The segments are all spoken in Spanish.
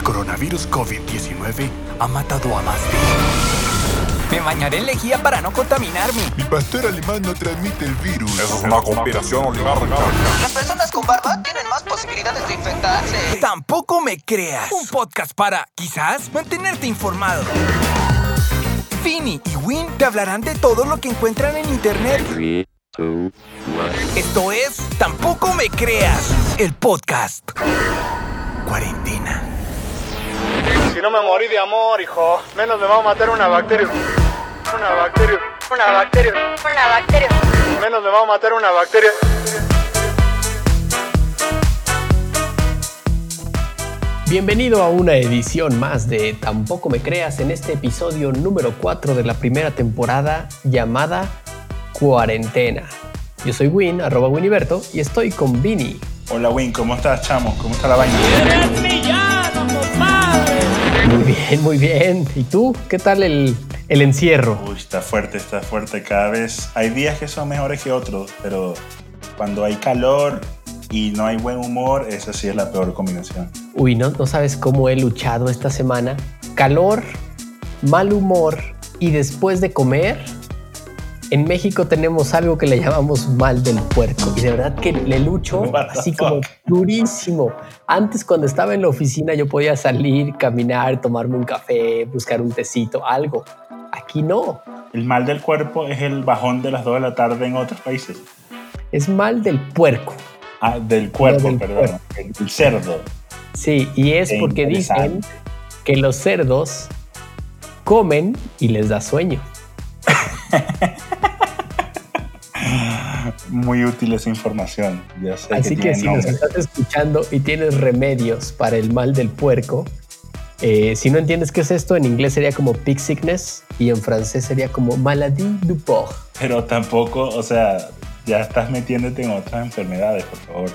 El coronavirus COVID-19 ha matado a más de... Me bañaré en lejía para no contaminarme. Mi pastor alemán no transmite el virus. Eso es una conspiración oligarca. Las personas con barba tienen más posibilidades de infectarse. Tampoco me creas. Un podcast para, quizás, mantenerte informado. Finny y Win te hablarán de todo lo que encuentran en internet. Esto es Tampoco me creas, el podcast. Cuarentena. Si no me morí de amor, hijo, menos me va a matar una bacteria. Una bacteria. Una bacteria. Una bacteria. Menos me va a matar una bacteria. Bienvenido a una edición más de Tampoco me creas en este episodio número 4 de la primera temporada llamada Cuarentena. Yo soy Win, arroba Winiberto, y estoy con Vini. Hola Win, ¿cómo estás, chamo? ¿Cómo está la vaina? Muy bien, muy bien. ¿Y tú? ¿Qué tal el, el encierro? Uy, está fuerte, está fuerte. Cada vez hay días que son mejores que otros, pero cuando hay calor y no hay buen humor, esa sí es la peor combinación. Uy, no, no sabes cómo he luchado esta semana. Calor, mal humor y después de comer, en México tenemos algo que le llamamos mal del puerco y de verdad que le lucho así como durísimo. Antes cuando estaba en la oficina yo podía salir, caminar, tomarme un café, buscar un tecito, algo. Aquí no. El mal del cuerpo es el bajón de las 2 de la tarde en otros países. Es mal del puerco. Ah, del cuerpo, del perdón. El, el cerdo. Sí, y es Qué porque dicen que los cerdos comen y les da sueño. Muy útil esa información. Ya sé Así que, tiene si nos nombre. estás escuchando y tienes remedios para el mal del puerco, eh, si no entiendes qué es esto, en inglés sería como pig sickness y en francés sería como maladie du porc. Pero tampoco, o sea, ya estás metiéndote en otras enfermedades, por favor.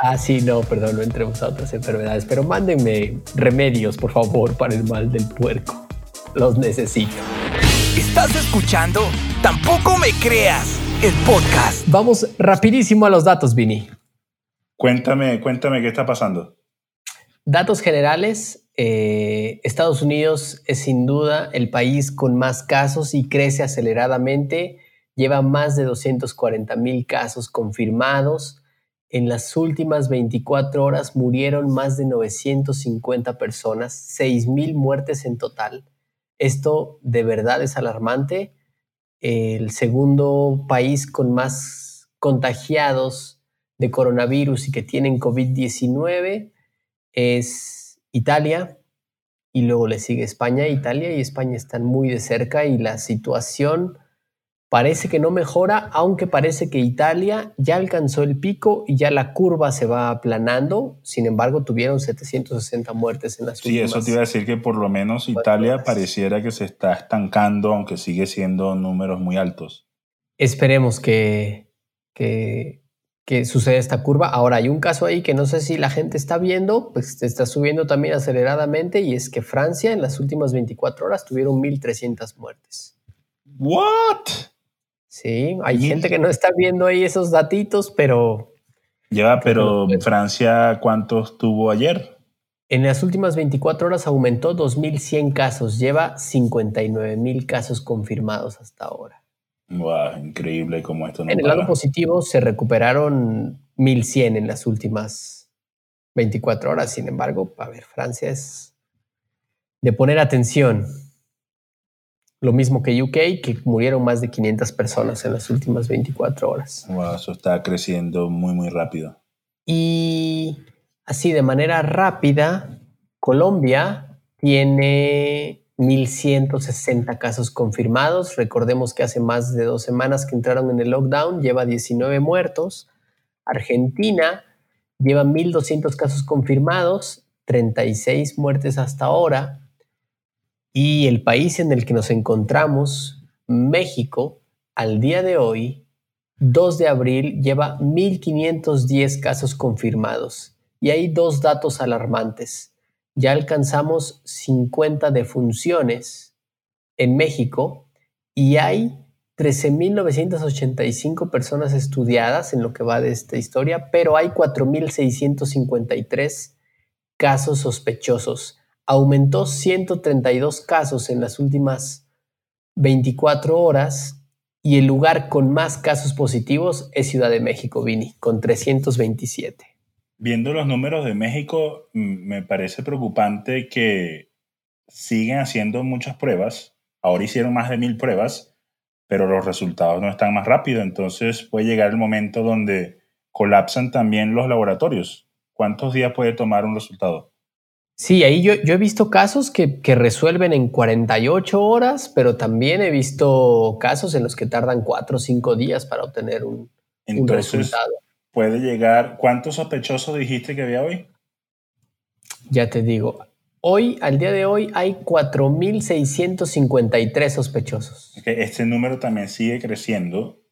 Ah, sí, no, perdón, no entremos a otras enfermedades, pero mándenme remedios, por favor, para el mal del puerco. Los necesito. ¿Estás escuchando? Tampoco me creas, el podcast. Vamos rapidísimo a los datos, Vini. Cuéntame, cuéntame qué está pasando. Datos generales, eh, Estados Unidos es sin duda el país con más casos y crece aceleradamente. Lleva más de 240 mil casos confirmados. En las últimas 24 horas murieron más de 950 personas, 6 mil muertes en total. Esto de verdad es alarmante. El segundo país con más contagiados de coronavirus y que tienen COVID-19 es Italia y luego le sigue España. Italia y España están muy de cerca y la situación parece que no mejora, aunque parece que Italia ya alcanzó el pico y ya la curva se va aplanando. Sin embargo, tuvieron 760 muertes en las Sí, últimas. eso te iba a decir que por lo menos Italia horas. pareciera que se está estancando, aunque sigue siendo números muy altos. Esperemos que, que, que suceda esta curva. Ahora, hay un caso ahí que no sé si la gente está viendo, pues está subiendo también aceleradamente y es que Francia en las últimas 24 horas tuvieron 1.300 muertes. ¿What? Sí, hay gente que no está viendo ahí esos datitos, pero Lleva, pero Pues- Francia, ¿cuántos tuvo ayer? en las últimas 24 horas aumentó 2.100 casos, lleva 59.000 casos confirmados hasta ahora. Wow, increíble cómo esto no En el para. lado positivo se recuperaron 1.100 en las últimas 24 horas. Sin embargo, a ver, Francia es de poner atención. Lo mismo que UK, que murieron más de 500 personas en las últimas 24 horas. Wow, eso está creciendo muy, muy rápido. Y así de manera rápida, Colombia tiene 1.160 casos confirmados. Recordemos que hace más de dos semanas que entraron en el lockdown, lleva 19 muertos. Argentina lleva 1.200 casos confirmados, 36 muertes hasta ahora. Y el país en el que nos encontramos, México, al día de hoy, 2 de abril lleva 1.510 casos confirmados y hay dos datos alarmantes. Ya alcanzamos 50 defunciones en México y hay 13.985 personas estudiadas en lo que va de esta historia, pero hay 4.653 casos sospechosos. Aumentó 132 casos en las últimas 24 horas y el lugar con más casos positivos es Ciudad de México, Vini, con 327. Viendo los números de México, me parece preocupante que siguen haciendo muchas pruebas. Ahora hicieron más de mil pruebas, pero los resultados no están más rápido. Entonces puede llegar el momento donde colapsan también los laboratorios. ¿Cuántos días puede tomar un resultado? Sí, ahí yo, he visto casos que, resuelven en 48 horas, pero también he visto casos en los que tardan 4 o 5 días para obtener un, un resultado. Puede llegar, ¿cuántos sospechosos dijiste que había hoy? Ya te digo, hoy, al día de hoy, hay 4.653 sospechosos. Este número también sigue creciendo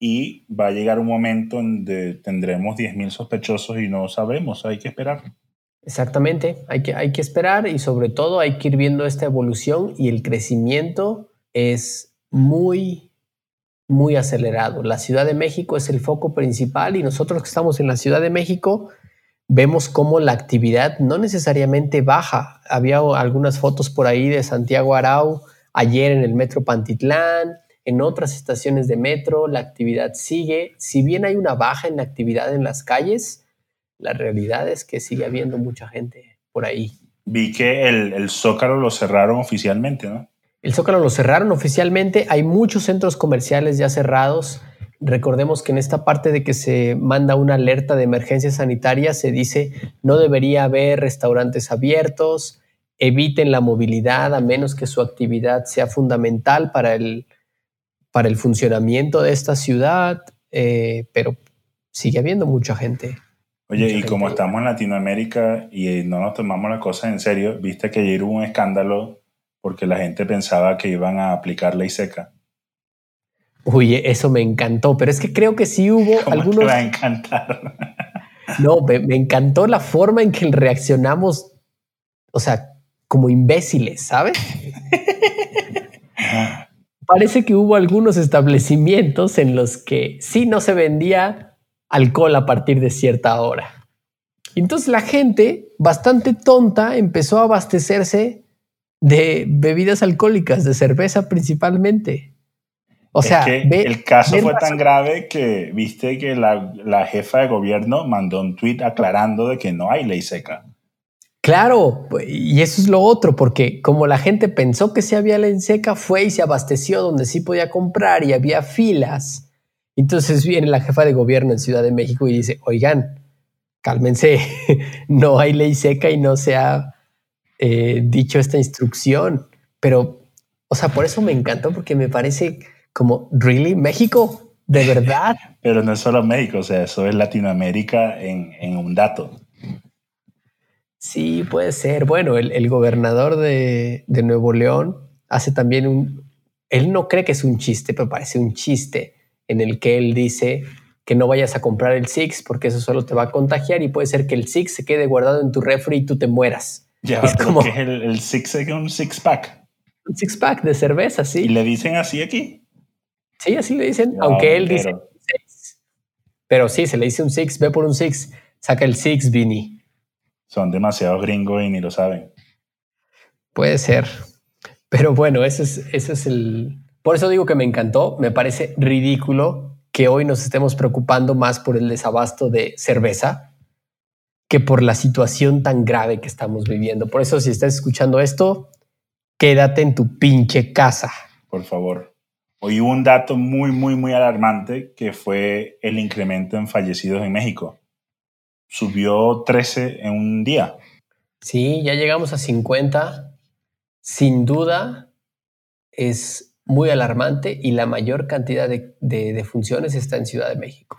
y va a llegar un momento donde tendremos 10.000 sospechosos y no sabemos, hay que esperar. Exactamente, hay que, hay que esperar y sobre todo hay que ir viendo esta evolución y el crecimiento es muy, muy acelerado. La Ciudad de México es el foco principal y nosotros que estamos en la Ciudad de México vemos cómo la actividad no necesariamente baja. Había algunas fotos por ahí de Santiago Arau ayer en el Metro Pantitlán, en otras estaciones de metro, la actividad sigue. Si bien hay una baja en la actividad en las calles, la realidad es que sigue habiendo mucha gente por ahí. Vi que el, Zócalo lo cerraron oficialmente, ¿no? El Zócalo lo cerraron oficialmente. Hay muchos centros comerciales ya cerrados. Recordemos que en esta parte de que se manda una alerta de emergencia sanitaria se dice no debería haber restaurantes abiertos, eviten la movilidad a menos que su actividad sea fundamental para el, para el funcionamiento de esta ciudad, eh, pero sigue habiendo mucha gente. Oye, y como estamos en Latinoamérica y no nos tomamos las cosas en serio, viste que ayer hubo un escándalo porque la gente pensaba que iban a aplicar ley seca. Uy, eso me encantó, pero es que creo que sí hubo ¿Cómo algunos. Te va a encantar. no, me, me, encantó la forma en que reaccionamos, o sea, como imbéciles, ¿sabes? Parece que hubo algunos establecimientos en los que sí no se vendía alcohol a partir de cierta hora. Entonces la gente, bastante tonta, empezó a abastecerse de bebidas alcohólicas, de cerveza principalmente. O sea, el caso fue tan grave que viste que la, la, jefa de gobierno mandó un tweet aclarando de que no hay ley seca. Claro, y eso es lo otro, porque como la gente pensó que sí había ley seca, fue y se abasteció donde sí podía comprar y había filas entonces viene la jefa de gobierno en Ciudad de México y dice, oigan, cálmense, no hay ley seca y no se ha eh, dicho esta instrucción. Pero, o sea, por eso me encantó, porque me parece como, ¿really? ¿México? ¿De verdad? Pero no es solo México, o sea, eso es Latinoamérica en, un dato. Sí, puede ser. Bueno, el, gobernador de, de Nuevo León hace también un... Él no cree que es un chiste, pero parece un chiste en el que él dice que no vayas a comprar el Six porque eso solo te va a contagiar y puede ser que el Six se quede guardado en tu refri y tú te mueras. Ya, es como que es el, el Six es un Six Pack. Un Six Pack de cerveza, sí. ¿Y le dicen así aquí? Sí, así le dicen, aunque él dice Six. Pero sí, se le dice un Six, ve por un Six, saca el Six, Vini. Son demasiados gringos y ni lo saben. Puede ser. Pero bueno, ese es, ese es el, por eso digo que me encantó, me parece ridículo que hoy nos estemos preocupando más por el desabasto de cerveza que por la situación tan grave que estamos viviendo. Por eso si estás escuchando esto, quédate en tu pinche casa. Por favor. Hoy hubo un dato muy, muy, muy alarmante que fue el incremento en fallecidos en México. Subió 13 en un día. Sí, ya llegamos a 50. Sin duda, es muy alarmante y la mayor cantidad de, de, funciones está en Ciudad de México.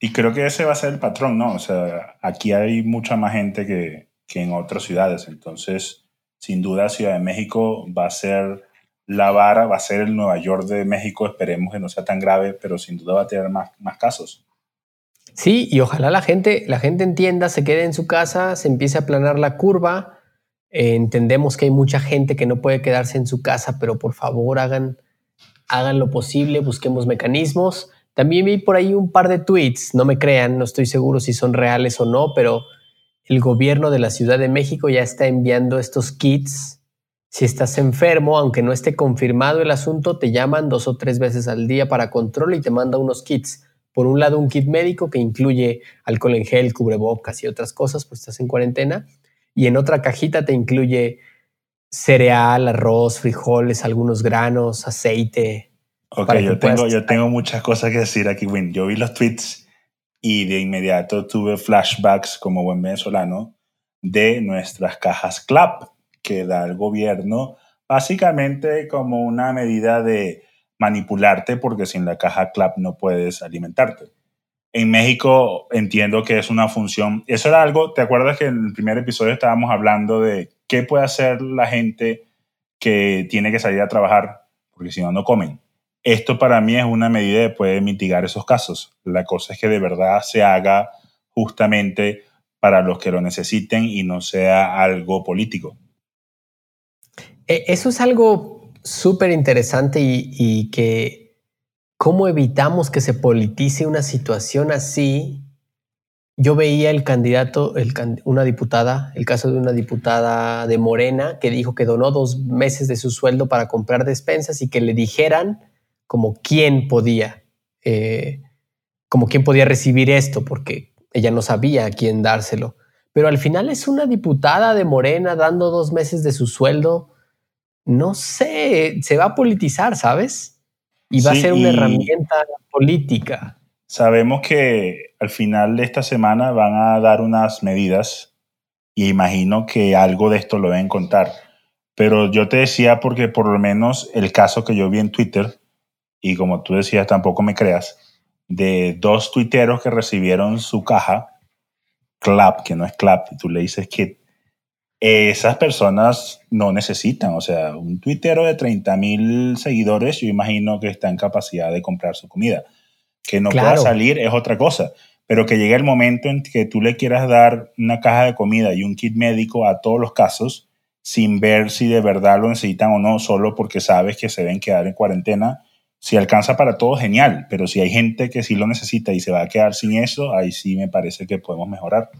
Y creo que ese va a ser el patrón, ¿no? O sea, aquí hay mucha más gente que, que en otras ciudades. Entonces, sin duda, Ciudad de México va a ser la vara, va a ser el Nueva York de México. Esperemos que no sea tan grave, pero sin duda va a tener más, más casos. Sí, y ojalá la gente, la gente entienda, se quede en su casa, se empiece a planar la curva eh, entendemos que hay mucha gente que no puede quedarse en su casa, pero por favor hagan, hagan lo posible, busquemos mecanismos. También vi por ahí un par de tweets, no me crean, no estoy seguro si son reales o no, pero el gobierno de la Ciudad de México ya está enviando estos kits. Si estás enfermo, aunque no esté confirmado el asunto, te llaman dos o tres veces al día para control y te manda unos kits. Por un lado, un kit médico que incluye alcohol en gel, cubrebocas y otras cosas, pues estás en cuarentena. Y en otra cajita te incluye cereal, arroz, frijoles, algunos granos, aceite. Ok, yo tengo, yo tengo muchas cosas que decir aquí, Win. Yo vi los tweets y de inmediato tuve flashbacks como buen venezolano de nuestras cajas CLAP que da el gobierno, básicamente como una medida de manipularte porque sin la caja CLAP no puedes alimentarte. En México entiendo que es una función, eso era algo, ¿te acuerdas que en el primer episodio estábamos hablando de qué puede hacer la gente que tiene que salir a trabajar porque si no, no comen? Esto para mí es una medida que puede mitigar esos casos. La cosa es que de verdad se haga justamente para los que lo necesiten y no sea algo político. E, eso es algo súper interesante y, que cómo evitamos que se politice una situación así. Yo veía el candidato, una diputada, el caso de una diputada de Morena que dijo que donó dos meses de su sueldo para comprar despensas y que le dijeran como quién podía, eh, como quién podía recibir esto, porque ella no sabía a quién dárselo. Pero al final es una diputada de Morena dando dos meses de su sueldo. No sé, se va a politizar, ¿sabes? Y va a ser una herramienta política. Sabemos que al final de esta semana van a dar unas medidas y imagino que algo de esto lo deben contar. Pero yo te decía porque por lo menos el caso que yo vi en Twitter y como tú decías, tampoco me creas, de dos tuiteros que recibieron su caja, clap, que no es clap, tú le dices que esas personas no necesitan, o sea, un tuitero de 30 mil seguidores, yo imagino que está en capacidad de comprar su comida. Que no pueda salir es otra cosa, pero que llegue el momento en que tú le quieras dar una caja de comida y un kit médico a todos los casos, sin ver si de verdad lo necesitan o no, solo porque sabes que se deben quedar en cuarentena, si alcanza para todo, genial, pero si hay gente que sí lo necesita y se va a quedar sin eso, ahí sí me parece que podemos mejorar.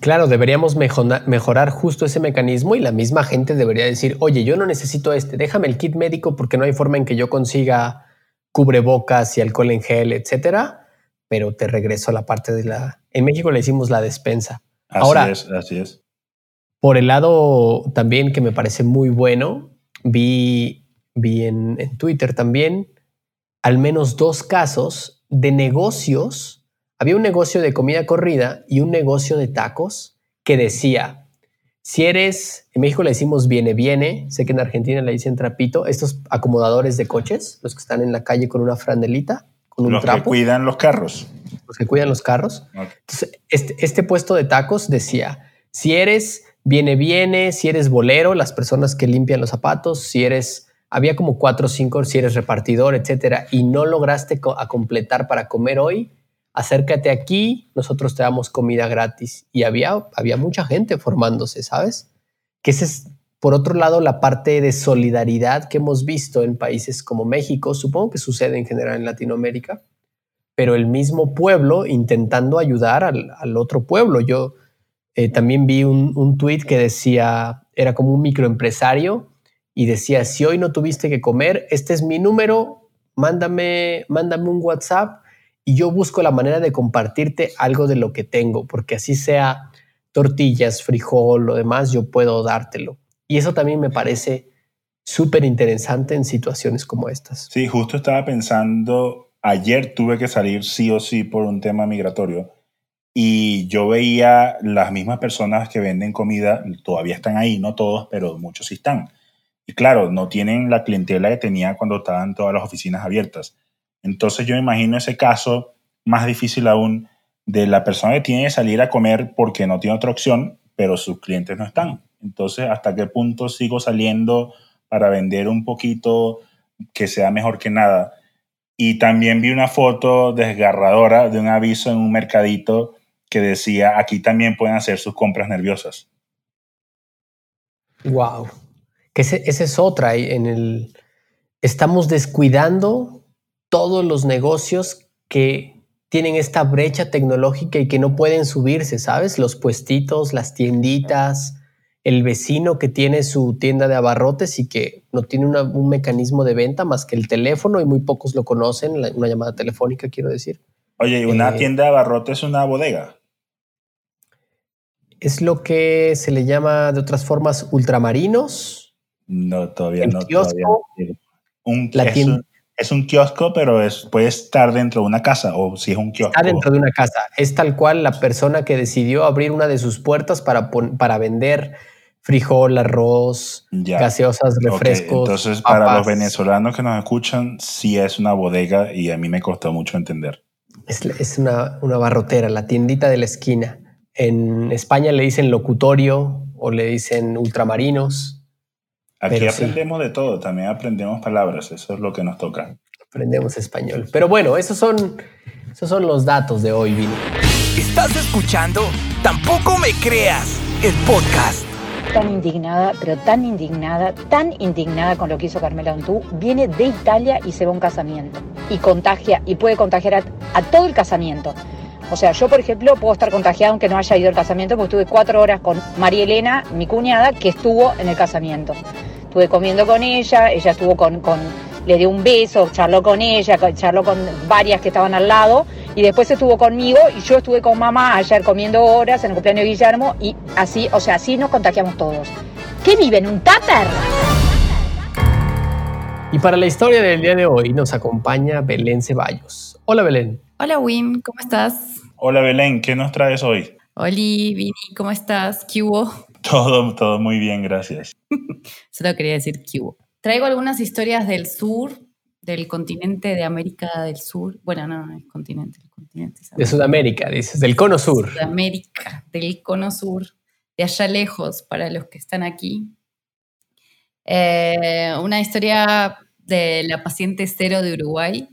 Claro, deberíamos mejorar justo ese mecanismo y la misma gente debería decir, oye, yo no necesito este, déjame el kit médico porque no hay forma en que yo consiga cubrebocas y alcohol en gel, etcétera, pero te regreso a la parte de la... En México le decimos la despensa. Así Ahora, es, así es. Por el lado también que me parece muy bueno, vi vi en, Twitter también al menos dos casos de negocios. Había un negocio de comida corrida y un negocio de tacos que decía, si eres, en México le decimos viene, viene, sé que en Argentina le dicen trapito, estos acomodadores de coches, los que están en la calle con una franelita, con un los trapo. que cuidan los carros. Los que cuidan los carros. Entonces, este, este puesto de tacos decía, si eres viene, viene, si eres bolero, las personas que limpian los zapatos, si eres había como cuatro o cinco si eres repartidor, etcétera, y no lograste a completar para comer hoy, acércate aquí, nosotros te damos comida gratis. Y había, había mucha gente formándose, ¿sabes? Que es, por otro lado, la parte de solidaridad que hemos visto en países como México, supongo que sucede en general en Latinoamérica, pero el mismo pueblo intentando ayudar al, otro pueblo. Yo eh, también vi un, un tweet que decía, era como un microempresario y decía, si hoy no tuviste que comer, este es mi número, mándame, mándame un WhatsApp y yo busco la manera de compartirte algo de lo que tengo, porque así sea tortillas, frijol, lo demás, yo puedo dártelo. Y eso también me parece súper interesante en situaciones como estas. Sí, justo estaba pensando, ayer tuve que salir sí o sí por un tema migratorio y yo veía las mismas personas que venden comida, todavía están ahí, no todos, pero muchos sí están y claro, no tienen la clientela que tenía cuando estaban todas las oficinas abiertas. Entonces yo imagino ese caso más difícil aún de la persona que tiene que salir a comer porque no tiene otra opción, pero sus clientes no están. Entonces, ¿hasta qué punto sigo saliendo para vender un poquito que sea mejor que nada? Y también vi una foto desgarradora de un aviso en un mercadito que decía, aquí también pueden hacer sus compras nerviosas. Wow que esa es otra. En el, estamos descuidando todos los negocios que tienen esta brecha tecnológica y que no pueden subirse, ¿sabes? Los puestitos, las tienditas, el vecino que tiene su tienda de abarrotes y que no tiene un mecanismo de venta más que el teléfono y muy pocos lo conocen, una llamada telefónica, quiero decir. Oye, ¿y una eh, tienda de abarrotes es una bodega? Es lo que se le llama de otras formas ultramarinos. No, todavía no. Un, es, un, kiosco, pero es, puede estar dentro de una casa o si es un kiosco. Está dentro de una casa. Es tal cual la persona que decidió abrir una de sus puertas para, para vender frijol, arroz, gaseosas, refrescos. Entonces, para los venezolanos que nos escuchan, sí es una bodega y a mí me costó mucho entender. Es, una, una, barrotera, la tiendita de la esquina. En España le dicen locutorio o le dicen ultramarinos. Aquí aprendemos de todo, también aprendemos palabras, eso es lo que nos toca. Aprendemos español. Pero bueno, esos son, esos son los datos de hoy, Vini. ¿Estás escuchando? Tampoco me creas, el podcast. Tan indignada, pero tan indignada, tan indignada con lo que hizo Carmela Ontú, viene de Italia y se va a un casamiento. Y contagia, y puede contagiar a, a todo el casamiento. O sea, yo, por ejemplo, puedo estar contagiada aunque no haya ido al casamiento, porque estuve cuatro horas con María Elena, mi cuñada, que estuvo en el casamiento estuve comiendo con ella, ella estuvo con, con, le dio un beso, charló con ella, charló con varias que estaban al lado y después estuvo conmigo y yo estuve con mamá ayer comiendo horas en el cumpleaños de Guillermo y así, o sea, así nos contagiamos todos. ¿Qué viven? ¿Un tupper? Y para la historia del día de hoy nos acompaña Belén Ceballos. Hola Belén. Hola Wim, ¿cómo estás? Hola Belén, ¿qué nos traes hoy? Hola Vini, ¿cómo estás? ¿Qué hubo? Todo, todo muy bien, gracias. Solo quería decir que hubo. Traigo algunas historias del sur, del continente de América del Sur. Bueno, no, no es continente, el continente De Sudamérica, dices, del cono sur. Sudamérica, del cono sur, de allá lejos, para los que están aquí. Eh, una historia de la paciente cero de Uruguay,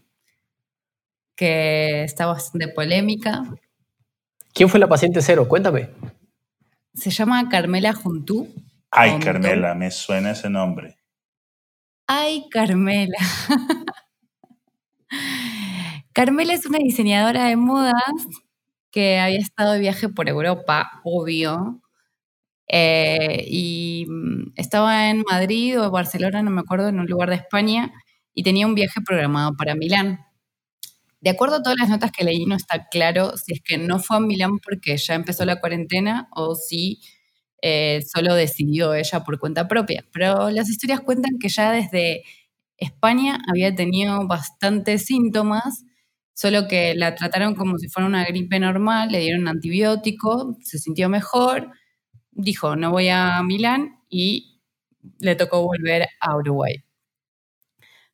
que está bastante polémica. ¿Quién fue la paciente cero? Cuéntame. Se llama Carmela Juntú. Ay, Carmela, me suena ese nombre. Ay, Carmela. Carmela es una diseñadora de modas que había estado de viaje por Europa, obvio. Eh, y mm, estaba en Madrid o Barcelona, no me acuerdo, en un lugar de España, y tenía un viaje programado para Milán. De acuerdo a todas las notas que leí, no está claro si es que no fue a Milán porque ya empezó la cuarentena o si eh, solo decidió ella por cuenta propia. Pero las historias cuentan que ya desde España había tenido bastantes síntomas, solo que la trataron como si fuera una gripe normal, le dieron antibiótico, se sintió mejor, dijo, no voy a Milán y le tocó volver a Uruguay.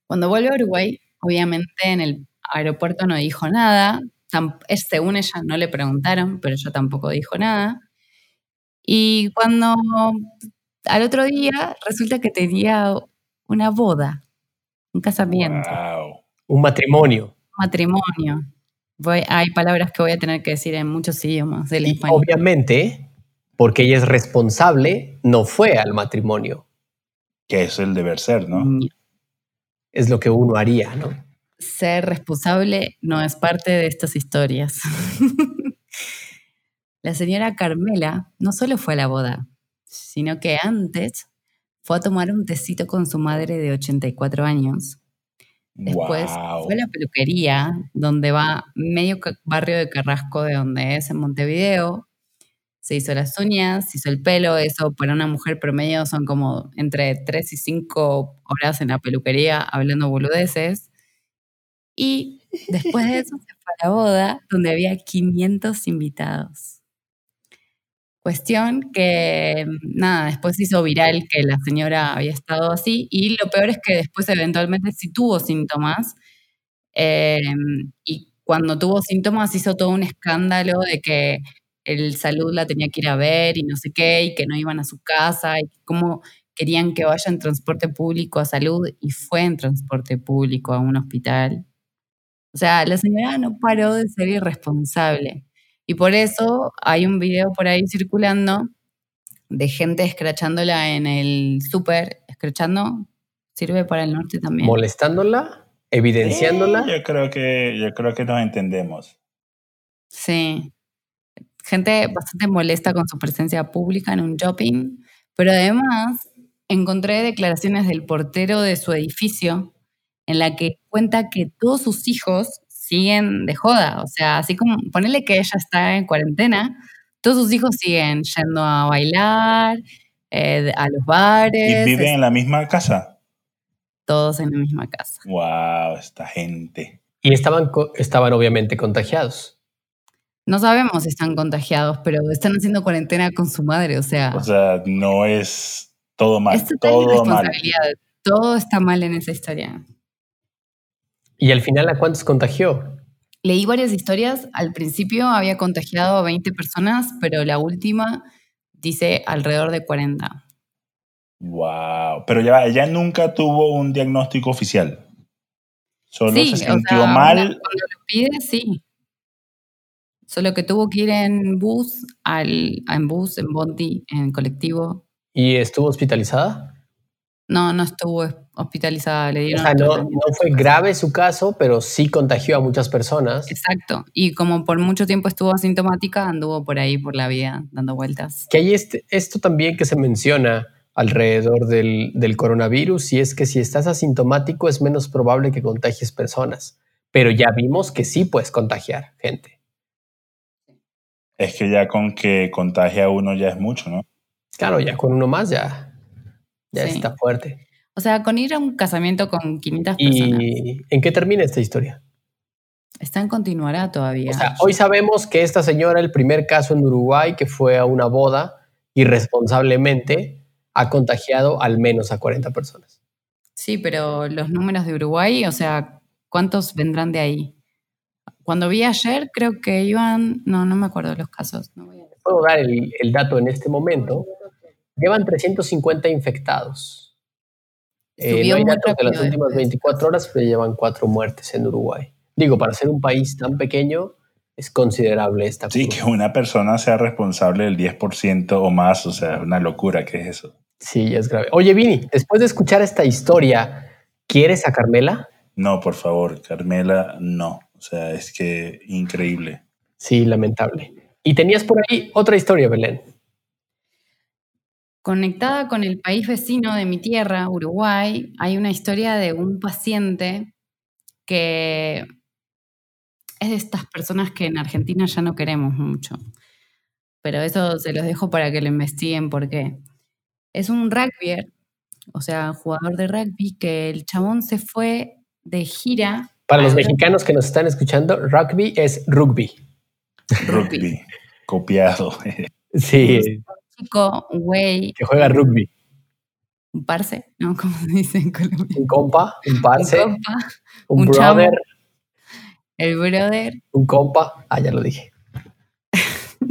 Cuando vuelve a Uruguay, obviamente en el aeropuerto no dijo nada. Según ella no le preguntaron, pero ella tampoco dijo nada. Y cuando al otro día resulta que tenía una boda, un casamiento. Un matrimonio. Matrimonio. hay palabras que voy a tener que decir en muchos idiomas del y Obviamente, porque ella es responsable, no fue al matrimonio. Que es el deber ser, ¿no? Es lo que uno haría, ¿no? Ser responsable no es parte de estas historias. la señora Carmela no solo fue a la boda, sino que antes fue a tomar un tecito con su madre de 84 años. Después fue a la peluquería, donde va medio barrio de Carrasco, de donde es en Montevideo. Se hizo las uñas, se hizo el pelo. Eso para una mujer promedio son como entre 3 y 5 horas en la peluquería hablando boludeces. Y después de eso se fue a la boda, donde había 500 invitados. Cuestión que, nada, después hizo viral que la señora había estado así y lo peor es que después eventualmente sí tuvo síntomas em, y cuando tuvo síntomas hizo todo un escándalo de que el salud la tenía que ir a ver y no sé qué y que no iban a su casa y cómo querían que vaya en transporte público a salud y fue en transporte público a un hospital. O sea, la señora no paró de ser irresponsable. Y por eso hay un video por ahí circulando de gente escrachándola en el súper, escrachando, sirve para el norte también. Molestándola, evidenciándola. yo creo que yo creo que nos entendemos. Sí. Gente bastante molesta con su presencia pública en un shopping, pero además encontré declaraciones del portero de su edificio en la que cuenta que todos sus hijos siguen de joda. O sea, así como ponerle que ella está en cuarentena, todos sus hijos siguen yendo a bailar, eh, a los bares. ¿Y viven en la misma casa? Todos en la misma casa. Wow, esta gente. Y estaban, estaban obviamente contagiados. No sabemos si están contagiados, pero están haciendo cuarentena con su madre, o sea. O sea, no es todo mal. Es todo mal. Todo está mal en esa historia. ¿Y al final a cuántos contagió? Leí varias historias. Al principio había contagiado a 20 personas, pero la última dice alrededor de 40. Wow. Pero ya ella nunca tuvo un diagnóstico oficial. Solo se sintió mal. Cuando lo pide, sí. Solo que tuvo que ir en bus, al, en bus, en bondi, en colectivo. ¿Y estuvo hospitalizada? No, no estuvo hospitalizada. Le dieron o sea, no, no, fue grave su caso, pero sí contagió a muchas personas. Exacto. Y como por mucho tiempo estuvo asintomática, anduvo por ahí, por la vida, dando vueltas. Que hay este, esto también que se menciona alrededor del, del coronavirus, y es que si estás asintomático es menos probable que contagies personas. Pero ya vimos que sí puedes contagiar gente. Es que ya con que contagia uno ya es mucho, ¿no? Claro, ya con uno más ya, ya está fuerte. O sea, con ir a un casamiento con 500 personas. ¿Y en qué termina esta historia? Está en continuará todavía. O sea, hoy sabemos que esta señora, el primer caso en Uruguay, que fue a una boda irresponsablemente, ha contagiado al menos a 40 personas. Sí, pero los números de Uruguay, o sea, ¿cuántos vendrán de ahí? Cuando vi ayer, creo que iban, no, no me acuerdo los casos. No voy a... Puedo dar el, el dato en este momento. Llevan 350 infectados. Eh, no hay datos de las últimas 24 horas, pero llevan cuatro muertes en Uruguay. Digo, para ser un país tan pequeño, es considerable esta. Sí, que una persona sea responsable del 10% o más, o sea, una locura, ¿qué es eso? Sí, es grave. Oye, Vini, después de escuchar esta historia, ¿quieres a Carmela? No, por favor, Carmela, no. O sea, es que increíble. Sí, lamentable. Y tenías por ahí otra historia, Belén. Conectada con el país vecino de mi tierra, Uruguay, hay una historia de un paciente que es de estas personas que en Argentina ya no queremos mucho. Pero eso se los dejo para que lo investiguen porque es un rugbyer, o sea, jugador de rugby, que el chabón se fue de gira. Para los mexicanos que nos están escuchando, rugby es rugby. Rugby, copiado. Sí chico, un güey. Que juega rugby. Un parce, ¿no? ¿Cómo se dice en Colombia? Un compa, un parce. Un, compa, un, un brother. el brother. Un compa. Ah, ya lo dije.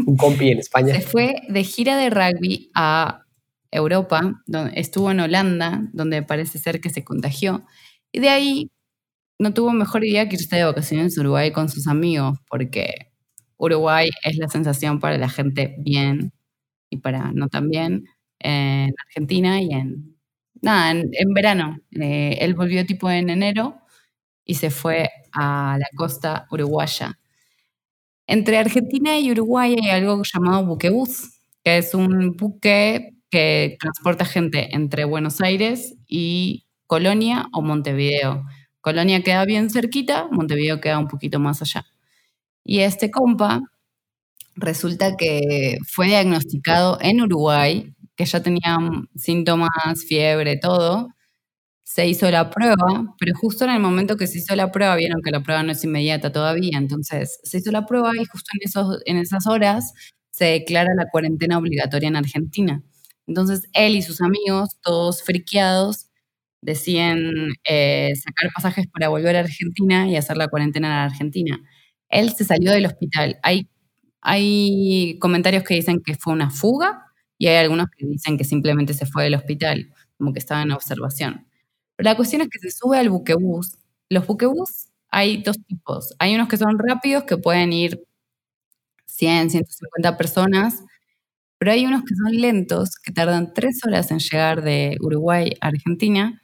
un compi en España. Se fue de gira de rugby a Europa, donde estuvo en Holanda, donde parece ser que se contagió. Y de ahí no tuvo mejor idea que irse de vacaciones a Uruguay con sus amigos, porque Uruguay es la sensación para la gente bien y para no también en Argentina y en, nada, en, verano. Eh, él volvió tipo en enero y se fue a la costa uruguaya. Entre Argentina y Uruguay hay algo llamado buquebús, que es un buque que transporta gente entre Buenos Aires y Colonia o Montevideo. Colonia queda bien cerquita, Montevideo queda un poquito más allá. Y este compa resulta que fue diagnosticado en Uruguay, que ya tenía síntomas, fiebre, todo. Se hizo la prueba, pero justo en el momento que se hizo la prueba, vieron que la prueba no es inmediata todavía, entonces se hizo la prueba y justo en esas horas se declara la cuarentena obligatoria en Argentina. Entonces él y sus amigos, todos friqueados, deciden eh, sacar pasajes para volver a Argentina y hacer la cuarentena en Argentina. Él se salió del hospital. Hay hay comentarios que dicen que fue una fuga y hay algunos que dicen que simplemente se fue del hospital, como que estaba en observación. Pero la cuestión es que se sube al buquebús. Los buquebús hay dos tipos. Hay unos que son rápidos, que pueden ir 100, 150 personas, pero hay unos que son lentos, que tardan tres horas en llegar de Uruguay a Argentina,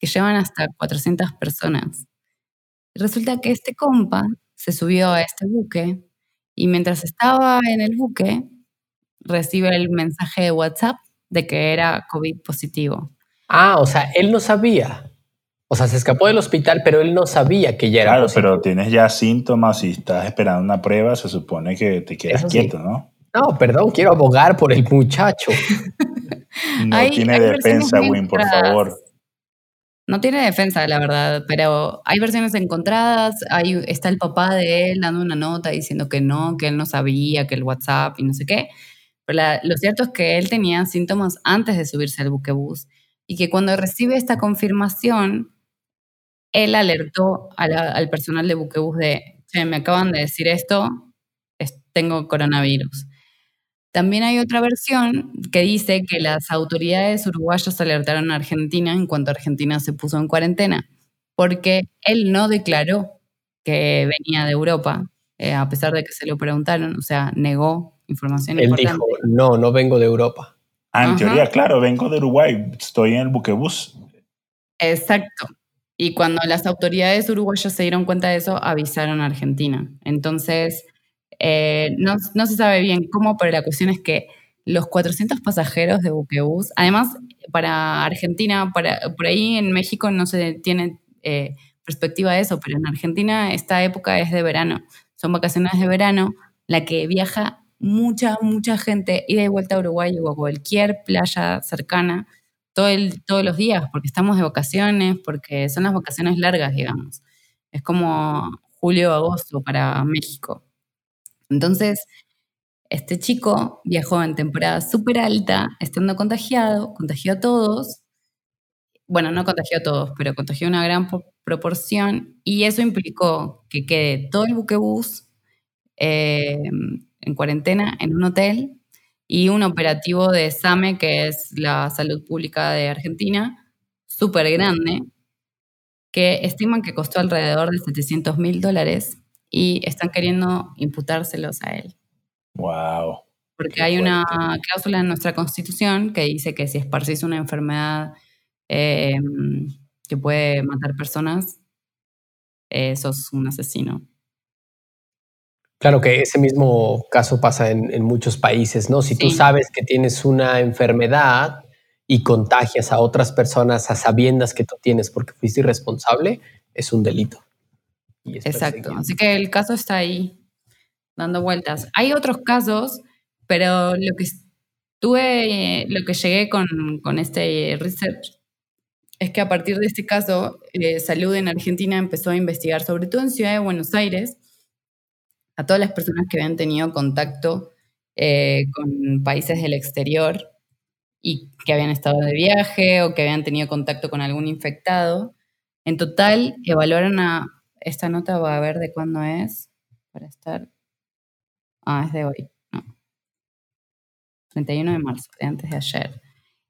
que llevan hasta 400 personas. Resulta que este compa se subió a este buque Y mientras estaba en el buque, recibe el mensaje de WhatsApp de que era COVID positivo. Ah, o sea, él no sabía. O sea, se escapó del hospital, pero él no sabía que ya era Claro, positivo. pero tienes ya síntomas y estás esperando una prueba, se supone que te quedas Eso sí. quieto, ¿no? No, perdón, quiero abogar por el muchacho. No Hay- tiene defensa, Win, por favor. No tiene defensa, la verdad, pero hay versiones encontradas. Hay, está el papá de él dando una nota diciendo que no, que él no sabía, que el WhatsApp y no sé qué. Pero lo cierto es que él tenía síntomas antes de subirse al buquebús y que cuando recibe esta confirmación, él alertó al personal de buquebús de, che, me acaban de decir esto, es- tengo coronavirus. También hay otra versión que dice que las autoridades uruguayas alertaron a Argentina en cuanto Argentina se puso en cuarentena, porque él no declaró que venía de Europa, eh, a pesar de que se lo preguntaron, o sea, negó información Él importante. dijo, no, no vengo de Europa. Ah, en Ajá. teoría, claro, vengo de Uruguay, estoy en el buquebús. Exacto. Y cuando las autoridades uruguayas se dieron cuenta de eso, avisaron a Argentina. Entonces, eh, no, no se sabe bien cómo, pero la cuestión es que los 400 pasajeros de buquebús, además, para Argentina, para, por ahí en México no se tiene eh, perspectiva de eso, pero en Argentina esta época es de verano, son vacaciones de verano, la que viaja mucha, mucha gente ida y vuelta a Uruguay o a cualquier playa cercana todo el, todos los días, porque estamos de vacaciones, porque son las vacaciones largas, digamos. Es como julio, agosto para México. Entonces, este chico viajó en temporada súper alta, estando contagiado, contagió a todos. Bueno, no contagió a todos, pero contagió una gran po- proporción y eso implicó que quede todo el buquebús eh, en cuarentena en un hotel y un operativo de SAME, que es la salud pública de Argentina, súper grande, que estiman que costó alrededor de 700 mil dólares y están queriendo imputárselos a él. Wow. Porque hay una cláusula en nuestra constitución que dice que si esparcís una enfermedad eh, que puede matar personas, eh, sos un asesino. Claro que ese mismo caso pasa en, en muchos países, ¿no? Si tú sabes que tienes una enfermedad y contagias a otras personas a sabiendas que tú tienes porque fuiste irresponsable, es un delito. Y Exacto. Así que el caso está ahí, dando vueltas. Hay otros casos, pero lo que estuve, lo que llegué con, con este research es que a partir de este caso, eh, Salud en Argentina empezó a investigar, sobre todo en Ciudad de Buenos Aires, a todas las personas que habían tenido contacto eh, con países del exterior y que habían estado de viaje o que habían tenido contacto con algún infectado. En total, evaluaron a... Esta nota va a ver de cuándo es, para estar... Ah, es de hoy, no. 31 de marzo, de antes de ayer.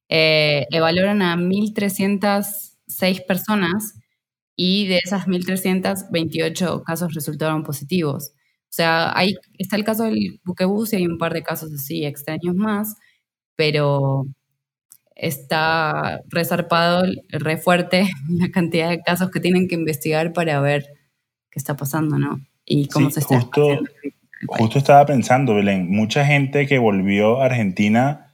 Eh, evaluaron a 1.306 personas y de esas 1.328 casos resultaron positivos. O sea, hay, está el caso del buquebús y hay un par de casos así extraños más, pero está resarpado, re fuerte la cantidad de casos que tienen que investigar para ver está pasando, ¿no? Y cómo Sí, se está. Justo estaba pensando, Belén, mucha gente que volvió a Argentina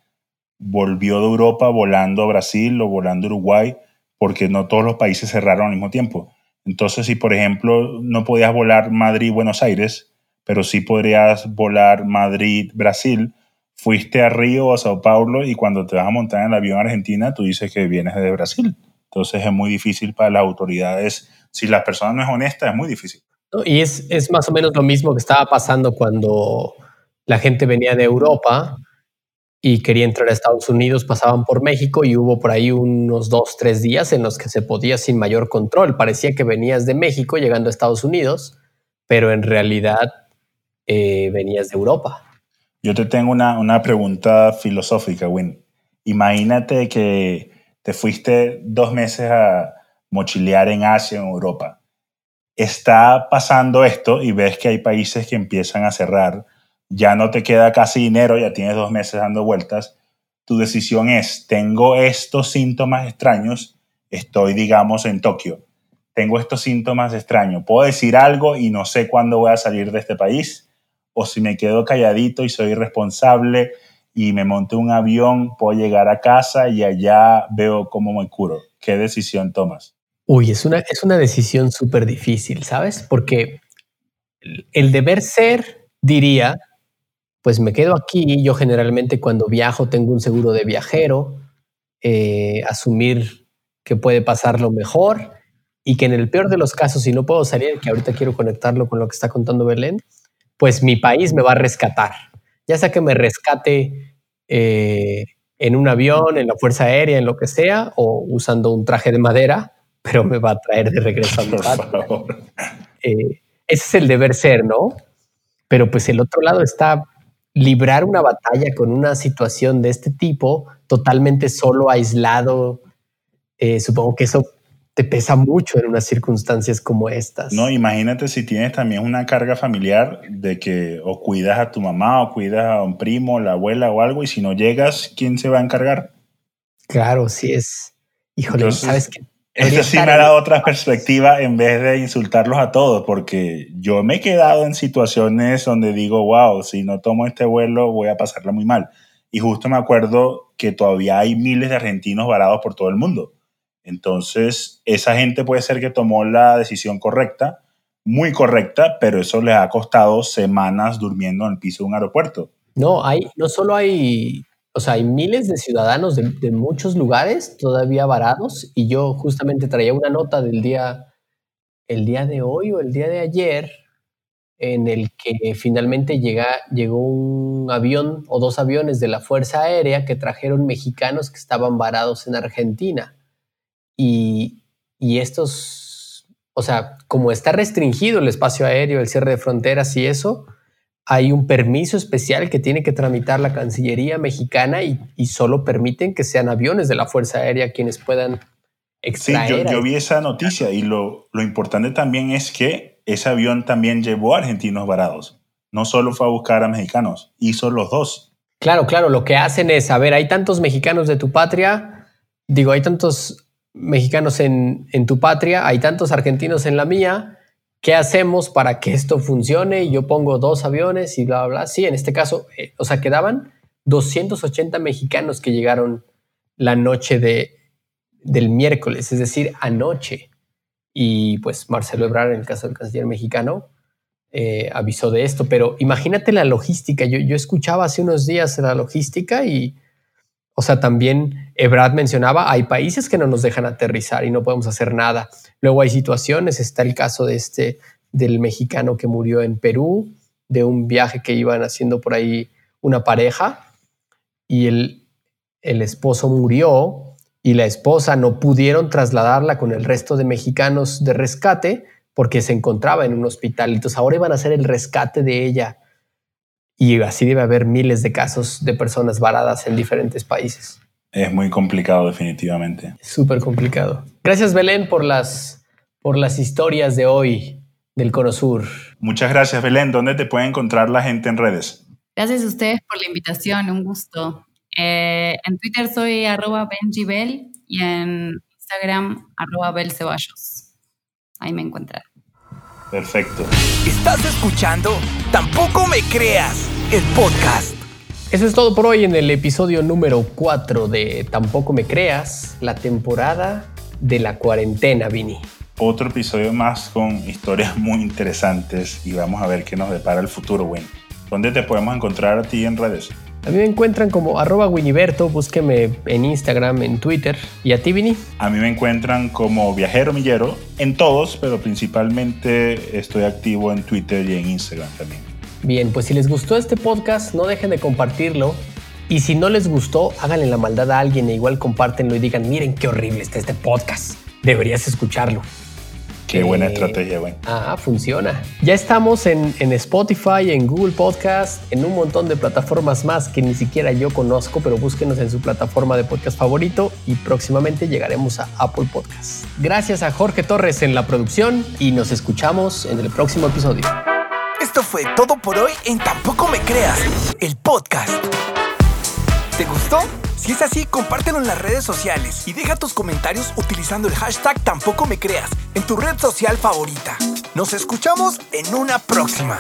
volvió de Europa volando a Brasil o volando a Uruguay porque no todos los países cerraron al mismo tiempo. Entonces, si por ejemplo no podías volar Madrid-Buenos Aires, pero sí podrías volar Madrid-Brasil, fuiste a Río o a Sao Paulo y cuando te vas a montar en el avión a Argentina, tú dices que vienes de Brasil. Entonces es muy difícil para las autoridades. Si la persona no es honesta, es muy difícil. Y es, es más o menos lo mismo que estaba pasando cuando la gente venía de Europa y quería entrar a Estados Unidos, pasaban por México y hubo por ahí unos dos, tres días en los que se podía sin mayor control. Parecía que venías de México llegando a Estados Unidos, pero en realidad eh, venías de Europa. Yo te tengo una, una pregunta filosófica, Win. Imagínate que te fuiste dos meses a mochilear en Asia, en Europa. Está pasando esto y ves que hay países que empiezan a cerrar. Ya no te queda casi dinero, ya tienes dos meses dando vueltas. Tu decisión es, tengo estos síntomas extraños, estoy, digamos, en Tokio. Tengo estos síntomas extraños. Puedo decir algo y no sé cuándo voy a salir de este país o si me quedo calladito y soy responsable y me monto un avión, puedo llegar a casa y allá veo cómo me curo. ¿Qué decisión tomas? Uy, es una, es una decisión súper difícil, ¿sabes? Porque el deber ser diría, pues me quedo aquí, yo generalmente cuando viajo tengo un seguro de viajero, eh, asumir que puede pasar lo mejor y que en el peor de los casos, si no puedo salir, que ahorita quiero conectarlo con lo que está contando Belén, pues mi país me va a rescatar. Ya sea que me rescate eh, en un avión, en la Fuerza Aérea, en lo que sea, o usando un traje de madera, pero me va a traer de regreso a mi patria. Eh, ese es el deber ser, ¿no? Pero pues el otro lado está librar una batalla con una situación de este tipo, totalmente solo, aislado. Eh, supongo que eso te pesa mucho en unas circunstancias como estas. No, imagínate si tienes también una carga familiar de que o cuidas a tu mamá o cuidas a un primo, la abuela o algo, y si no llegas, ¿quién se va a encargar? Claro, sí es. Híjole, ¿sabes qué? Eso sí me ha dado otra perspectiva en vez de insultarlos a todos, porque yo me he quedado en situaciones donde digo, wow, si no tomo este vuelo voy a pasarla muy mal. Y justo me acuerdo que todavía hay miles de argentinos varados por todo el mundo. Entonces, esa gente puede ser que tomó la decisión correcta, muy correcta, pero eso les ha costado semanas durmiendo en el piso de un aeropuerto. No, hay, no solo hay, o sea, hay miles de ciudadanos de, muchos lugares todavía varados y yo justamente traía una nota del día, el día de hoy o el día de ayer, en el que finalmente llega, llegó un avión o dos aviones de la Fuerza Aérea que trajeron mexicanos que estaban varados en Argentina. Y, estos, o sea, como está restringido el espacio aéreo, el cierre de fronteras y eso, hay un permiso especial que tiene que tramitar la Cancillería mexicana y, solo permiten que sean aviones de la Fuerza Aérea quienes puedan extraer. Sí, yo, vi esa noticia y lo, lo, importante también es que ese avión también llevó a argentinos varados. No solo fue a buscar a mexicanos, hizo los dos. Claro, claro, lo que hacen es, a ver, hay tantos mexicanos de tu patria, digo, hay tantos mexicanos en, tu patria, hay tantos argentinos en la mía, ¿qué hacemos para que esto funcione? Y yo pongo dos aviones y bla, bla. Sí, en este caso, eh, o sea, quedaban 280 mexicanos que llegaron la noche de, del miércoles, es decir, anoche. Y pues Marcelo Ebrard, en el caso del canciller mexicano, eh, avisó de esto. Pero imagínate la logística. Yo, yo escuchaba hace unos días la logística y o sea, también Ebrad mencionaba, hay países que no nos dejan aterrizar y no podemos hacer nada. Luego hay situaciones, está el caso de este, del mexicano que murió en Perú, de un viaje que iban haciendo por ahí una pareja y el, el esposo murió y la esposa no pudieron trasladarla con el resto de mexicanos de rescate porque se encontraba en un hospital. Entonces ahora iban a hacer el rescate de ella y así debe haber miles de casos de personas varadas en diferentes países. Es muy complicado, definitivamente. Súper complicado. Gracias, Belén, por las, por las historias de hoy del Cono Sur. Muchas gracias, Belén. ¿Dónde te puede encontrar la gente en redes? Gracias a ustedes por la invitación, un gusto. Eh, en Twitter soy arroba benjibel y en Instagram arroba belceballos. Ahí me encuentran. Perfecto. ¿Estás escuchando? Tampoco me creas el podcast. Eso es todo por hoy en el episodio número 4 de Tampoco me creas, la temporada de la cuarentena, Vini. Otro episodio más con historias muy interesantes y vamos a ver qué nos depara el futuro, Win. ¿Dónde te podemos encontrar a ti en redes? A mí me encuentran como arroba Winiberto, búsqueme en Instagram, en Twitter. ¿Y a ti, Vini? A mí me encuentran como Viajero Millero en todos, pero principalmente estoy activo en Twitter y en Instagram también. Bien, pues si les gustó este podcast, no dejen de compartirlo. Y si no les gustó, háganle la maldad a alguien e igual compártenlo y digan, miren qué horrible está este podcast. Deberías escucharlo. Qué buena estrategia, güey. Ah, funciona. Ya estamos en, en, Spotify, en Google Podcast, en un montón de plataformas más que ni siquiera yo conozco, pero búsquenos en su plataforma de podcast favorito y próximamente llegaremos a Apple Podcast. Gracias a Jorge Torres en la producción y nos escuchamos en el próximo episodio. Esto fue todo por hoy en Tampoco Me Creas, el podcast. ¿Te gustó? Si es así, compártelo en las redes sociales y deja tus comentarios utilizando el hashtag Tampoco Me Creas en tu red social favorita. Nos escuchamos en una próxima.